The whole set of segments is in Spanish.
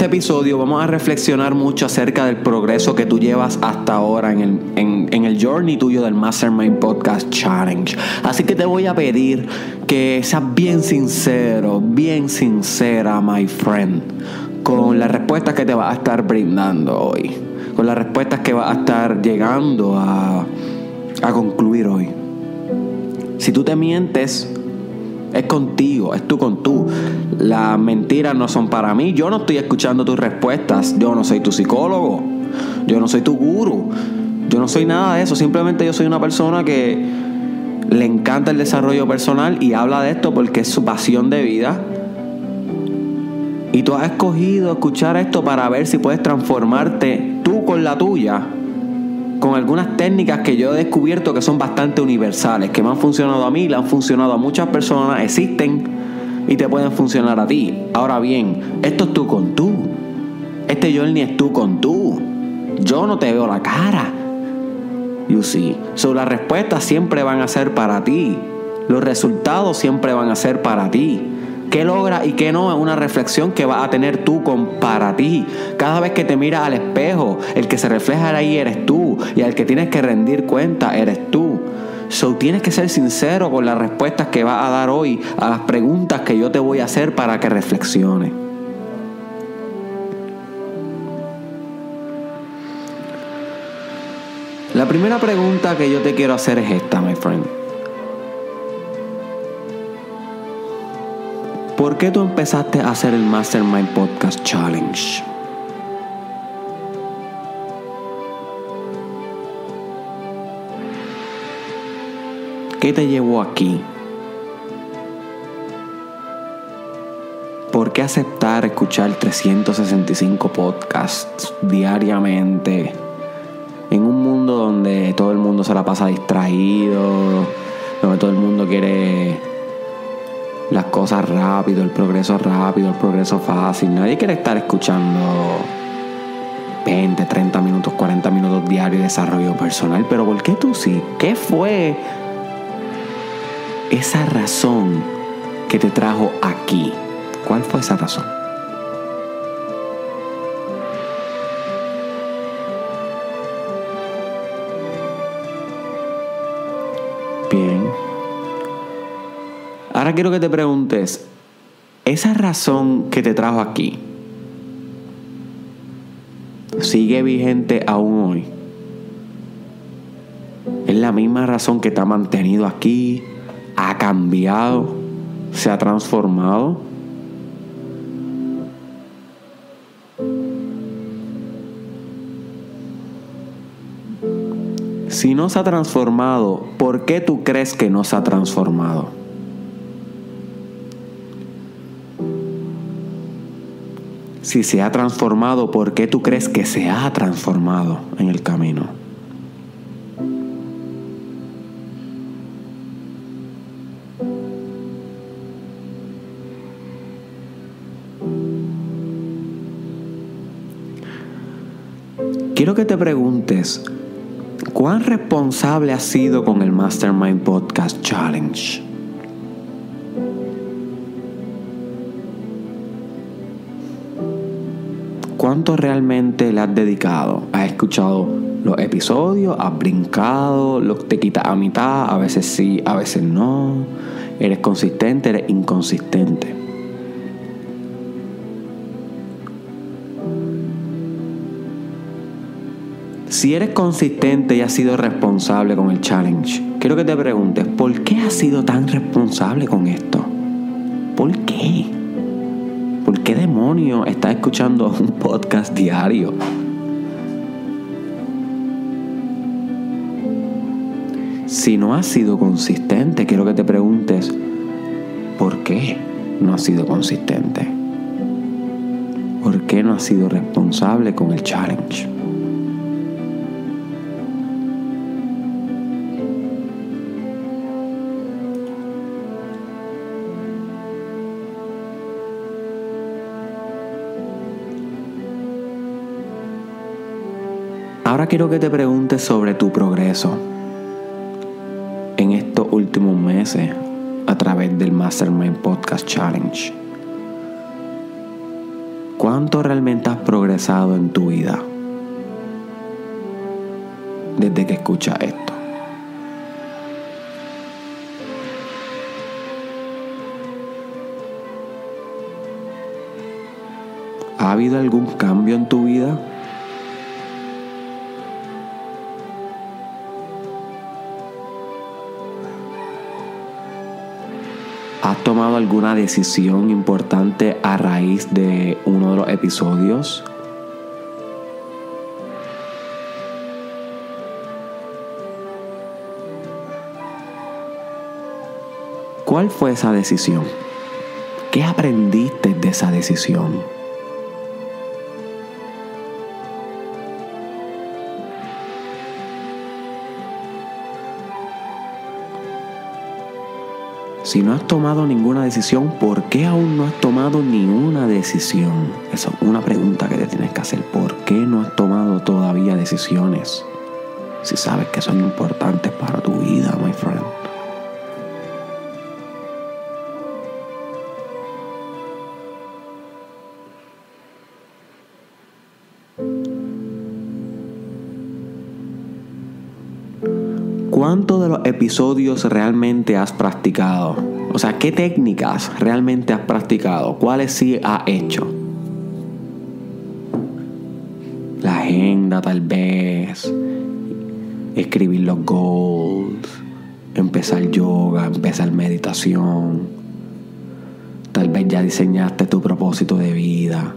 Este episodio vamos a reflexionar mucho acerca del progreso que tú llevas hasta ahora en el, en el journey tuyo del Mastermind Podcast Challenge. Así que te voy a pedir que seas bien sincero, bien sincera, my friend, con las respuestas que te va a estar brindando hoy, con las respuestas que va a estar llegando a, a concluir hoy. Si tú te mientes, es contigo, es tú con tú. Las mentiras no son para mí. Yo no estoy escuchando tus respuestas. Yo no soy tu psicólogo. Yo no soy tu guru. Yo no soy nada de eso. Simplemente yo soy una persona que le encanta el desarrollo personal y habla de esto porque es su pasión de vida. Y tú has escogido escuchar esto para ver si puedes transformarte tú con la tuya con algunas técnicas que yo he descubierto que son bastante universales, que me han funcionado a mí, le han funcionado a muchas personas, existen y te pueden funcionar a ti. Ahora bien, esto es tú con tú. Este journey es tú con tú. Yo no te veo la cara. You see. So, las respuestas siempre van a ser para ti. Los resultados siempre van a ser para ti. ¿Qué logra y qué no? Es una reflexión que vas a tener tú para ti. Cada vez que te miras al espejo, el que se refleja ahí eres tú. Y al que tienes que rendir cuenta eres tú. So tienes que ser sincero con las respuestas que vas a dar hoy a las preguntas que yo te voy a hacer para que reflexiones. La primera pregunta que yo te quiero hacer es esta, my friend. ¿Por qué tú empezaste a hacer el Mastermind Podcast Challenge? ¿Qué te llevó aquí? ¿Por qué aceptar escuchar 365 podcasts diariamente en un mundo donde todo el mundo se la pasa distraído, donde todo el mundo quiere las cosas rápido, el progreso rápido, el progreso fácil. Nadie quiere estar escuchando 20, 30 minutos, 40 minutos diarios de desarrollo personal. Pero ¿por qué tú sí? ¿Qué fue esa razón que te trajo aquí? ¿Cuál fue esa razón? Quiero que te preguntes, esa razón que te trajo aquí, ¿sigue vigente aún hoy? ¿Es la misma razón que te ha mantenido aquí? ¿Ha cambiado? ¿Se ha transformado? Si no se ha transformado, ¿por qué tú crees que no se ha transformado? Si se ha transformado, ¿por qué tú crees que se ha transformado en el camino? Quiero que te preguntes, ¿cuán responsable has sido con el Mastermind Podcast Challenge? ¿Cuánto realmente le has dedicado? ¿Has escuchado los episodios? ¿Has brincado? ¿Los te quitas a mitad? A veces sí, a veces no. ¿Eres consistente? ¿Eres inconsistente? Si eres consistente y has sido responsable con el challenge, quiero que te preguntes, ¿por qué has sido tan responsable con esto? ¿Por qué? ¿Por qué demonio estás escuchando un podcast diario? Si no has sido consistente, quiero que te preguntes, ¿por qué no has sido consistente? ¿Por qué no has sido responsable con el challenge? Quiero que te preguntes sobre tu progreso en estos últimos meses a través del Mastermind Podcast Challenge. ¿Cuánto realmente has progresado en tu vida desde que escuchas esto? ¿Ha habido algún cambio en tu vida? ¿Has tomado alguna decisión importante a raíz de uno de los episodios? ¿Cuál fue esa decisión? ¿Qué aprendiste de esa decisión? Si no has tomado ninguna decisión, ¿por qué aún no has tomado ni una decisión? Esa es una pregunta que te tienes que hacer. ¿Por qué no has tomado todavía decisiones? Si sabes que son importantes para tu vida, my friend. ¿Cuántos de los episodios realmente has practicado? O sea, ¿qué técnicas realmente has practicado? ¿Cuáles sí has hecho? La agenda tal vez, escribir los goals, empezar yoga, empezar meditación. Tal vez ya diseñaste tu propósito de vida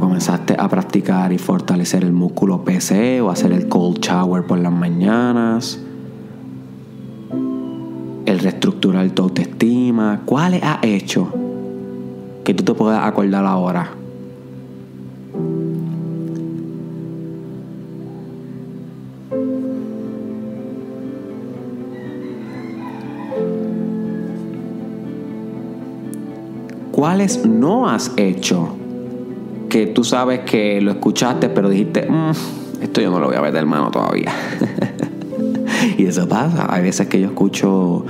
comenzaste a practicar y fortalecer el músculo PC o hacer el cold shower por las mañanas, el reestructurar tu autoestima, ¿cuáles has hecho que tú te puedas acordar ahora? ¿Cuáles no has hecho? Que tú sabes que lo escuchaste, pero dijiste, mm, esto yo no lo voy a ver de hermano todavía. y eso pasa. Hay veces que yo escucho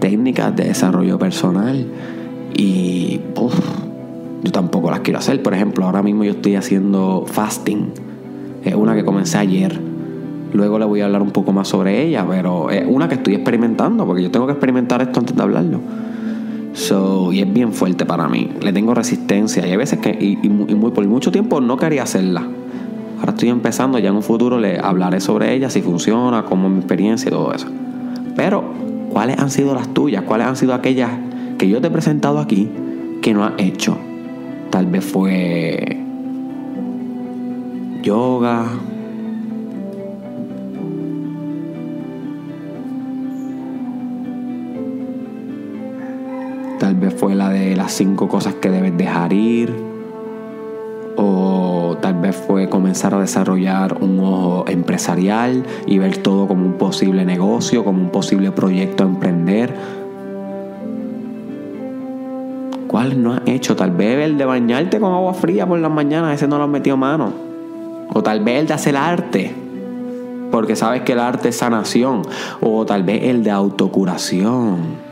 técnicas de desarrollo personal y yo tampoco las quiero hacer. Por ejemplo, ahora mismo yo estoy haciendo fasting. Es una que comencé ayer. Luego le voy a hablar un poco más sobre ella, pero es una que estoy experimentando, porque yo tengo que experimentar esto antes de hablarlo. So, y es bien fuerte para mí. Le tengo resistencia. Y hay veces que, y, muy, por mucho tiempo no quería hacerla. Ahora estoy empezando, ya en un futuro le hablaré sobre ella, si funciona, cómo es mi experiencia y todo eso. Pero, ¿cuáles han sido las tuyas? ¿Cuáles han sido aquellas que yo te he presentado aquí que no has hecho? Tal vez fue yoga, Tal vez fue la de las cinco cosas que debes dejar ir. O tal vez fue comenzar a desarrollar un ojo empresarial y ver todo como un posible negocio, como un posible proyecto a emprender. ¿Cuál no has hecho? Tal vez el de bañarte con agua fría por las mañanas, ese no lo has metido mano. O tal vez el de hacer arte, porque sabes que el arte es sanación. O tal vez el de autocuración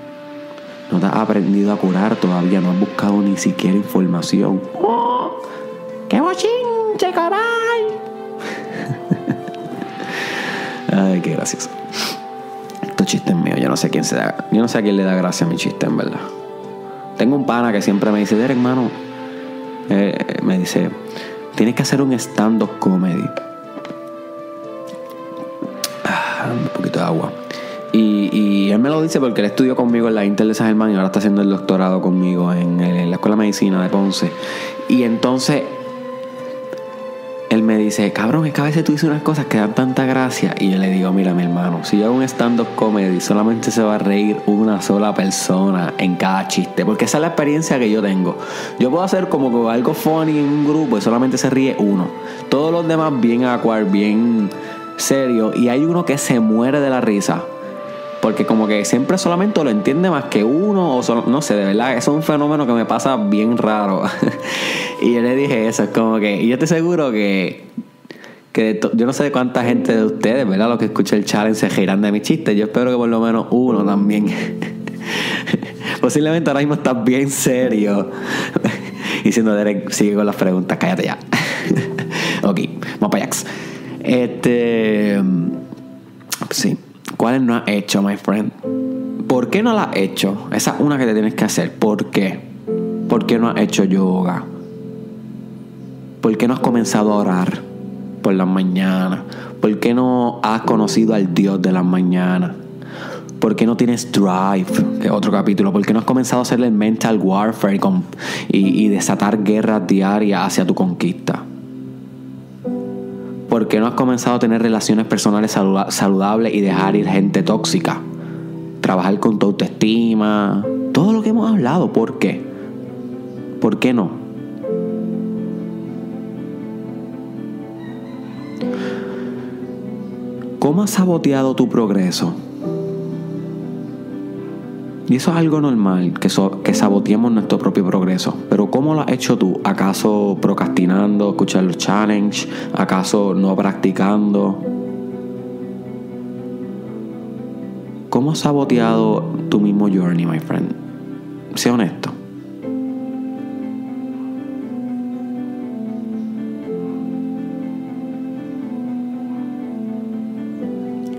no te has aprendido a curar todavía, no has buscado ni siquiera información. ¡Oh! ¡Qué bochinche, caray! Ay, qué gracioso. Estos chistes míos, yo no sé quién se da, yo no sé a quién le da gracia a mi chiste, en verdad. Tengo un pana que siempre me dice, Derek, hermano, eh, me dice, tienes que hacer un stand-up comedy. Y, él me lo dice porque él estudió conmigo en la Intel de San Germán y ahora está haciendo el doctorado conmigo en, la Escuela de Medicina de Ponce. Y entonces él me dice, cabrón, es que a veces tú dices unas cosas que dan tanta gracia. Y yo le digo, mira, mi hermano, si yo hago un stand-up comedy, solamente se va a reír una sola persona en cada chiste. Porque esa es la experiencia que yo tengo. Yo puedo hacer como algo funny en un grupo y solamente se ríe uno. Todos los demás bien acuar, bien serio. Y hay uno que se muere de la risa. Porque como que siempre solamente lo entiende más que uno, o no sé, de verdad, eso es un fenómeno que me pasa bien raro. y yo le dije eso, es como que, y yo estoy seguro que, que yo no sé de cuánta gente de ustedes, ¿verdad? Los que escuchan el challenge se giran de mi chiste. Yo espero que por lo menos uno también. Posiblemente ahora mismo estás bien serio. Diciendo Derek, sigue con las preguntas, cállate ya. ok, vamos para allá. Este. Sí. ¿Cuáles no has hecho, my friend? ¿Por qué no las has hecho? Esa es una que te tienes que hacer. ¿Por qué? ¿Por qué no has hecho yoga? ¿Por qué no has comenzado a orar por las mañanas? ¿Por qué no has conocido al Dios de las mañanas? ¿Por qué no tienes drive? Es otro capítulo. ¿Por qué no has comenzado a hacer el mental warfare y, y desatar guerras diarias hacia tu conquista? ¿Por qué no has comenzado a tener relaciones personales saludables y dejar ir gente tóxica? Trabajar con tu autoestima. Todo lo que hemos hablado. ¿Por qué? ¿Por qué no? ¿Cómo has saboteado tu progreso? Y eso es algo normal, que, que saboteemos nuestro propio progreso. Pero ¿cómo lo has hecho tú? ¿Acaso procrastinando, escuchar los challenges? ¿Acaso no practicando? ¿Cómo has saboteado tu mismo journey, my friend? Sé honesto.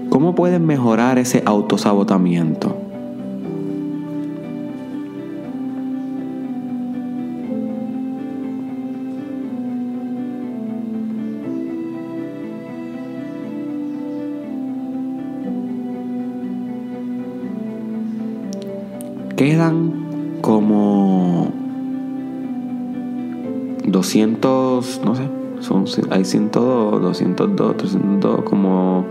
¿Cómo puedes mejorar ese autosabotamiento? Quedan como 200, no sé, son, hay 102, 202, 302, como,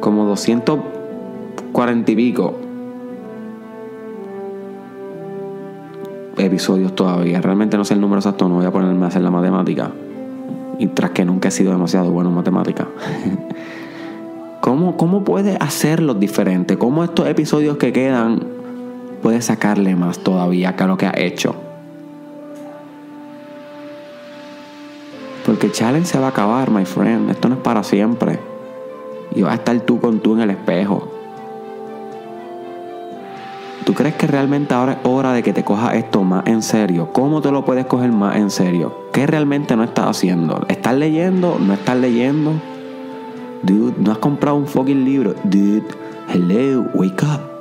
como 240 y pico episodios todavía. Realmente no sé el número exacto, no voy a ponerme a hacer la matemática. Y tras que nunca he sido demasiado bueno en matemática. ¿Cómo, ¿Cómo puedes hacerlos diferentes? ¿Cómo estos episodios que quedan puedes sacarle más todavía que a lo que ha hecho. Porque el challenge se va a acabar, my friend. Esto no es para siempre. Y vas a estar tú con tú en el espejo. ¿Tú crees que realmente ahora es hora de que te cojas esto más en serio? ¿Cómo te lo puedes coger más en serio? ¿Qué realmente no estás haciendo? ¿Estás leyendo? ¿No estás leyendo? Dude, no has comprado un fucking libro. Dude, hello, wake up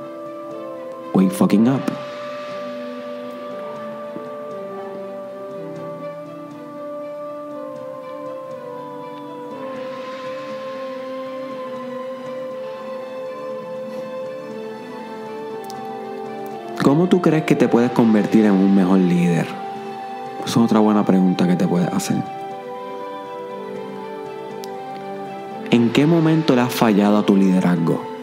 fucking up. ¿Cómo tú crees que te puedes convertir en un mejor líder? Esa es otra buena pregunta que te puedes hacer. ¿En qué momento le has fallado a tu liderazgo?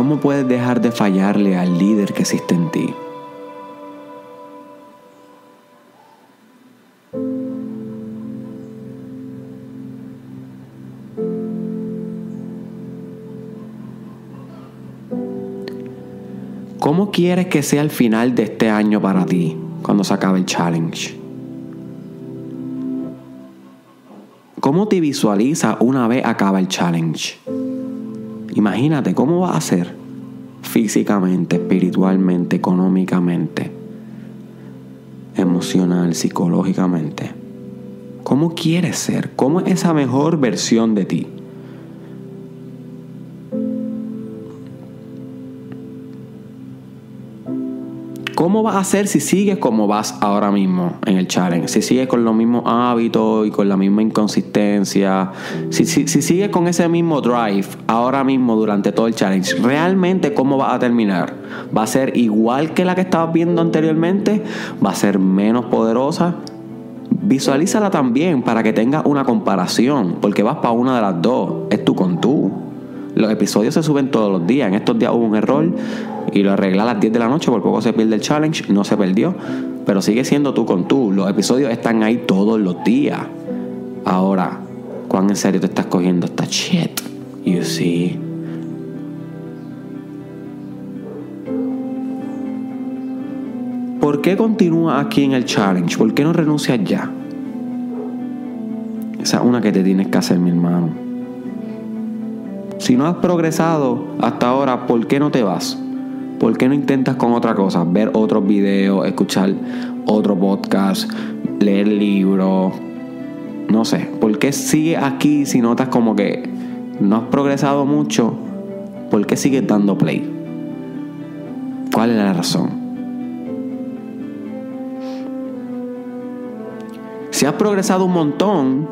¿Cómo puedes dejar de fallarle al líder que existe en ti? ¿Cómo quieres que sea el final de este año para ti cuando se acabe el challenge? ¿Cómo te visualizas una vez acaba el challenge? Imagínate cómo vas a ser físicamente, espiritualmente, económicamente, emocional, psicológicamente. ¿Cómo quieres ser? ¿Cómo es esa mejor versión de ti? ¿Cómo vas a hacer si sigues como vas ahora mismo en el challenge? Si sigues con los mismos hábitos y con la misma inconsistencia, si, si, si sigues con ese mismo drive ahora mismo durante todo el challenge, ¿realmente cómo vas a terminar? ¿Va a ser igual que la que estabas viendo anteriormente? ¿Va a ser menos poderosa? Visualízala también para que tengas una comparación, porque vas para una de las dos, es tú con tú. Los episodios se suben todos los días. En estos días hubo un error y lo arreglé a las 10 de la noche, por poco se pierde el challenge, no se perdió, pero sigue siendo tú con tú. Los episodios están ahí todos los días. Ahora, ¿cuán en serio te estás cogiendo esta shit? You see. ¿Por qué continúas aquí en el challenge? ¿Por qué no renuncias ya? Esa es una que te tienes que hacer, mi hermano. Si no has progresado hasta ahora, ¿por qué no te vas? ¿Por qué no intentas con otra cosa? Ver otros videos, escuchar otro podcast, leer libros. No sé, ¿por qué sigue aquí si notas como que no has progresado mucho? ¿Por qué sigues dando play? ¿Cuál es la razón? Si has progresado un montón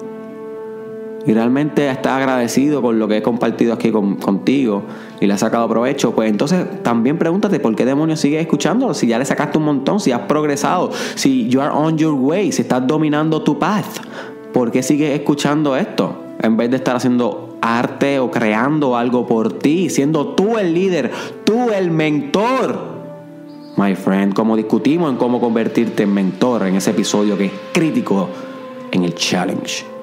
y realmente estás agradecido con lo que he compartido aquí contigo y le has sacado provecho, pues entonces también pregúntate por qué demonios sigues escuchándolo. Si ya le sacaste un montón, si has progresado, si you are on your way, si estás dominando tu path, ¿por qué sigues escuchando esto? En vez de estar haciendo arte o creando algo por ti, siendo tú el líder, tú el mentor my friend, como discutimos en cómo convertirte en mentor en ese episodio que es crítico en el challenge.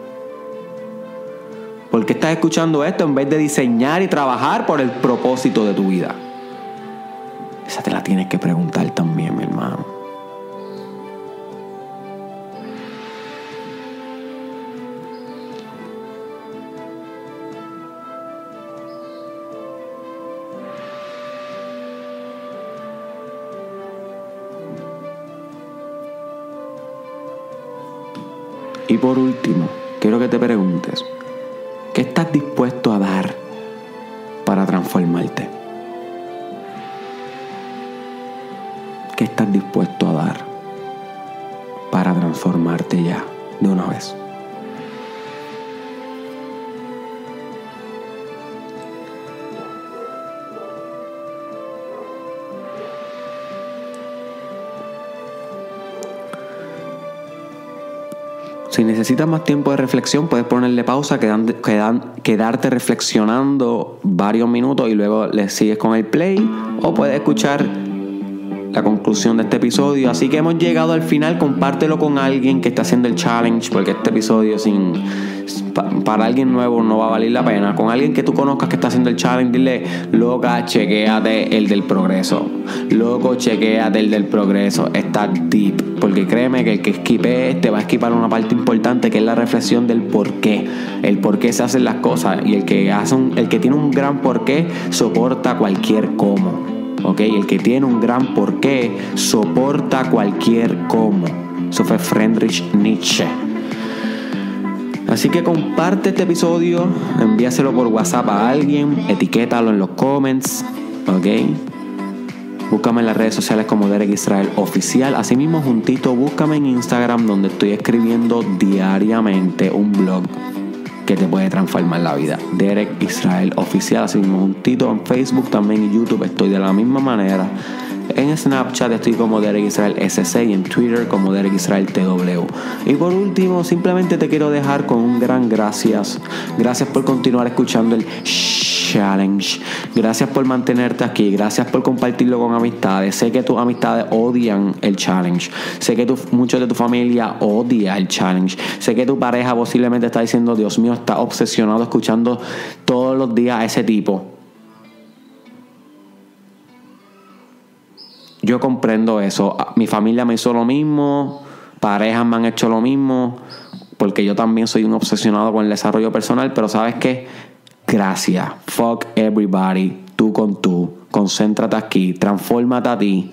¿Por qué estás escuchando esto en vez de diseñar y trabajar por el propósito de tu vida? Esa te la tienes que preguntar también, mi hermano. Y por último, quiero que te preguntes, ¿qué estás dispuesto a dar para transformarte? ¿Qué estás dispuesto a dar para transformarte ya de una vez? Si necesitas más tiempo de reflexión, puedes ponerle pausa, quedarte reflexionando varios minutos y luego le sigues con el play o puedes escuchar la conclusión de este episodio. Así que hemos llegado al final. Compártelo con alguien que está haciendo el challenge, porque este episodio sin para alguien nuevo no va a valer la pena. Con alguien que tú conozcas que está haciendo el challenge, dile, loca, chequéate el del progreso. Loco, chequéate el del progreso. Está deep. Porque créeme que el que esquipe te va a esquipar una parte importante que es la reflexión del por qué. El por qué se hacen las cosas. Y el que, hace el que tiene un gran por qué soporta cualquier cómo. ¿Ok? El que tiene un gran porqué soporta cualquier cómo. Eso fue Friedrich Nietzsche. Así que comparte este episodio, envíaselo por WhatsApp a alguien, etiquétalo en los comments, ¿ok? Búscame en las redes sociales como Derek Israel Oficial. Asimismo, juntito, búscame en Instagram donde estoy escribiendo diariamente un blog que te puede transformar la vida. Derek Israel Oficial, así mismo juntito en Facebook también y YouTube estoy de la misma manera. En Snapchat estoy como Derek Israel SC y en Twitter como Derek Israel TW. Y por último, simplemente te quiero dejar con un gran gracias. Gracias por continuar escuchando el challenge. Gracias por mantenerte aquí. Gracias por compartirlo con amistades. Sé que tus amistades odian el challenge. Sé que tu, muchos de tu familia odia el challenge. Sé que tu pareja posiblemente está diciendo, Dios mío, está obsesionado escuchando todos los días a ese tipo. Yo comprendo eso. Mi familia me hizo lo mismo, parejas me han hecho lo mismo, porque yo también soy un obsesionado con el desarrollo personal, pero sabes qué? Gracias. Fuck everybody. Tú con tú. Concéntrate aquí. Transfórmate a ti.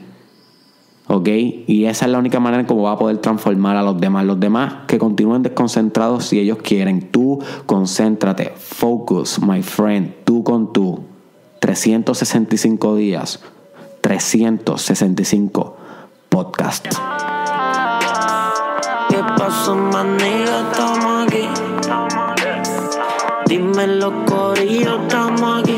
¿Ok? Y esa es la única manera en cómo va a poder transformar a los demás. Los demás que continúen desconcentrados si ellos quieren. Tú concéntrate. Focus, my friend. Tú con tú. 365 días 365 podcast. ¿Qué pasó, manega? Los corillos, estamos aquí.